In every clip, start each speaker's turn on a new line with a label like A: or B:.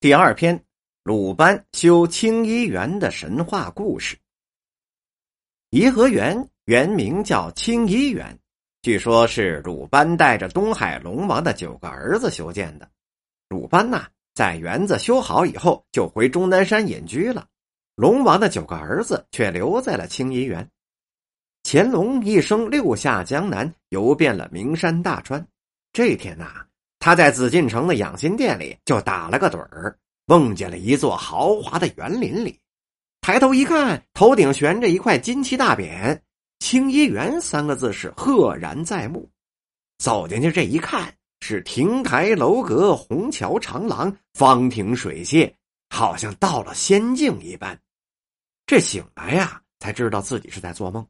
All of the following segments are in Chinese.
A: 第二篇，鲁班修清漪园的神话故事。颐和园原名叫清漪园，据说是鲁班带着东海龙王的九个儿子修建的。鲁班呐，在园子修好以后，就回终南山隐居了。龙王的九个儿子却留在了清漪园。乾隆一生六下江南，游遍了名山大川。这天呐。他在紫禁城的养心殿里就打了个盹儿，梦见了一座豪华的园林里。抬头一看，头顶悬着一块金漆大匾，“清漪园”三个字是赫然在目。走进去这一看，是亭台楼阁、虹桥长廊、方亭水榭，好像到了仙境一般。这醒来呀，才知道自己是在做梦。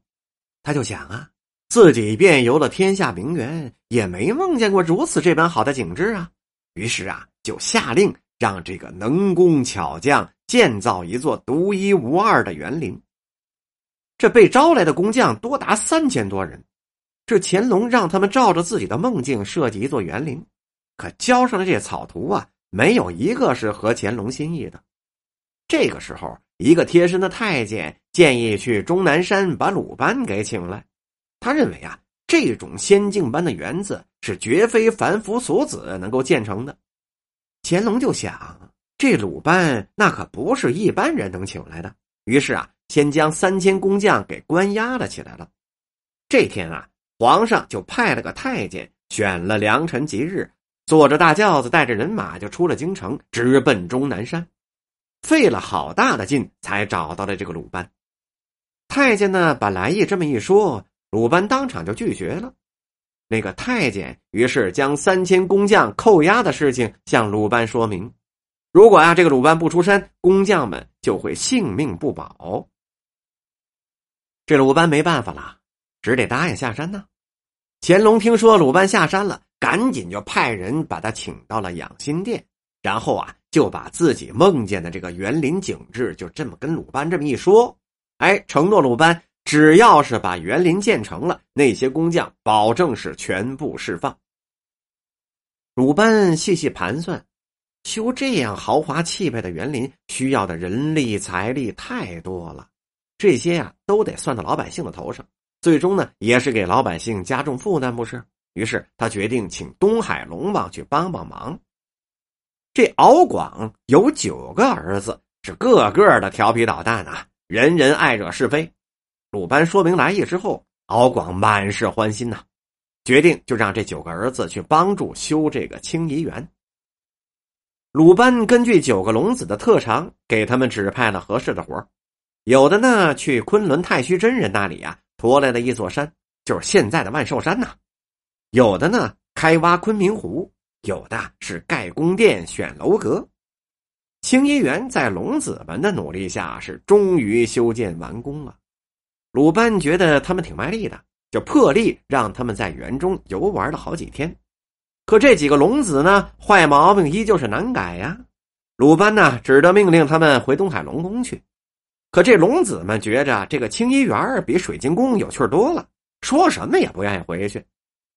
A: 他就想啊。自己遍游了天下名园，也没梦见过如此这般好的景致啊！于是啊，就下令让这个能工巧匠建造一座独一无二的园林。这被招来的工匠多达三千多人。这乾隆让他们照着自己的梦境设计一座园林，可交上的这草图啊，没有一个是合乾隆心意的。这个时候，一个贴身的太监建议去终南山把鲁班给请来。他认为啊，这种仙境般的园子是绝非凡夫俗子能够建成的。乾隆就想，这鲁班那可不是一般人能请来的。于是啊，先将三千工匠给关押了起来了。这天啊，皇上就派了个太监，选了良辰吉日，坐着大轿子，带着人马就出了京城，直奔终南山。费了好大的劲，才找到了这个鲁班。太监呢，把来意这么一说。鲁班当场就拒绝了，那个太监于是将三千工匠扣押的事情向鲁班说明。如果啊这个鲁班不出山，工匠们就会性命不保。这鲁班没办法了，只得答应下山呢。乾隆听说鲁班下山了，赶紧就派人把他请到了养心殿，然后啊就把自己梦见的这个园林景致就这么跟鲁班这么一说，哎，承诺鲁班。只要是把园林建成了，那些工匠保证是全部释放。鲁班细细盘算，修这样豪华气派的园林需要的人力财力太多了，这些呀都得算到老百姓的头上，最终呢也是给老百姓加重负担，不是？于是他决定请东海龙王去帮帮忙。这敖广有九个儿子，是个个的调皮捣蛋啊，人人爱惹是非。鲁班说明来意之后，敖广满是欢心呐，决定就让这九个儿子去帮助修这个清漪园。鲁班根据九个龙子的特长，给他们指派了合适的活有的呢去昆仑太虚真人那里呀驮来了一座山，就是现在的万寿山呐；有的呢开挖昆明湖，有的是盖宫殿、选楼阁。清漪园在龙子们的努力下，是终于修建完工了。鲁班觉得他们挺卖力的，就破例让他们在园中游玩了好几天。可这几个龙子呢，坏毛病依旧是难改呀。鲁班呢，只得命令他们回东海龙宫去。可这龙子们觉着这个青衣园比水晶宫有趣多了，说什么也不愿意回去。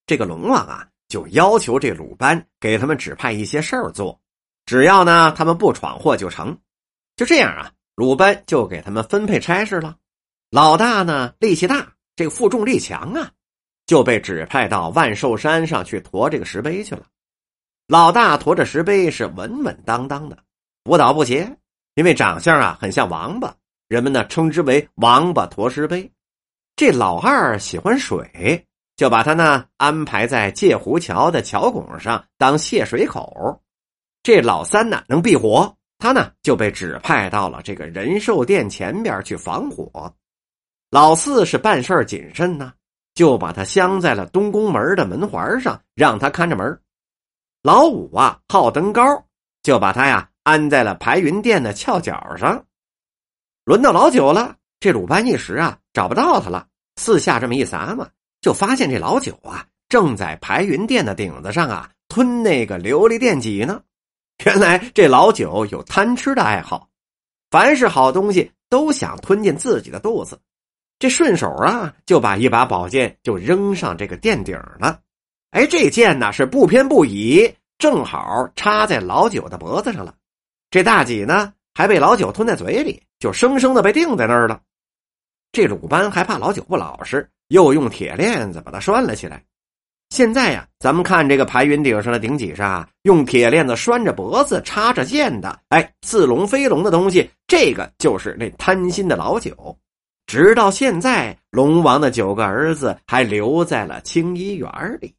A: 这个龙王啊，就要求这鲁班给他们指派一些事儿做，只要呢他们不闯祸就成。就这样啊，鲁班就给他们分配差事了。老大呢，力气大，这个负重力强啊，就被指派到万寿山上去驮这个石碑去了。老大驮着石碑是稳稳当当的，不倒不斜，因为长相啊很像王八，人们呢称之为“王八驮石碑”。这老二喜欢水，就把他呢安排在界湖桥的桥拱上当泄水口。这老三呢能避火，他呢就被指派到了这个仁寿殿前边去防火。老四是办事谨慎呢，就把他镶在了东宫门的门环上，让他看着门。老五啊好登高，就把他呀安在了排云殿的翘角上。轮到老九了，这鲁班一时啊找不到他了，四下这么一撒嘛，就发现这老九啊正在排云殿的顶子上啊吞那个琉璃电戟呢。原来这老九有贪吃的爱好，凡是好东西都想吞进自己的肚子。这顺手啊，就把一把宝剑就扔上这个殿顶了。哎，这剑呢是不偏不倚，正好插在老九的脖子上了。这大戟呢，还被老九吞在嘴里，就生生的被钉在那儿了。这鲁班还怕老九不老实，又用铁链子把他拴了起来。现在呀，咱们看这个排云顶上的顶脊上，用铁链子拴着脖子、插着剑的，哎，似龙非龙的东西，这个就是那贪心的老九。直到现在，龙王的九个儿子还留在了青衣园里。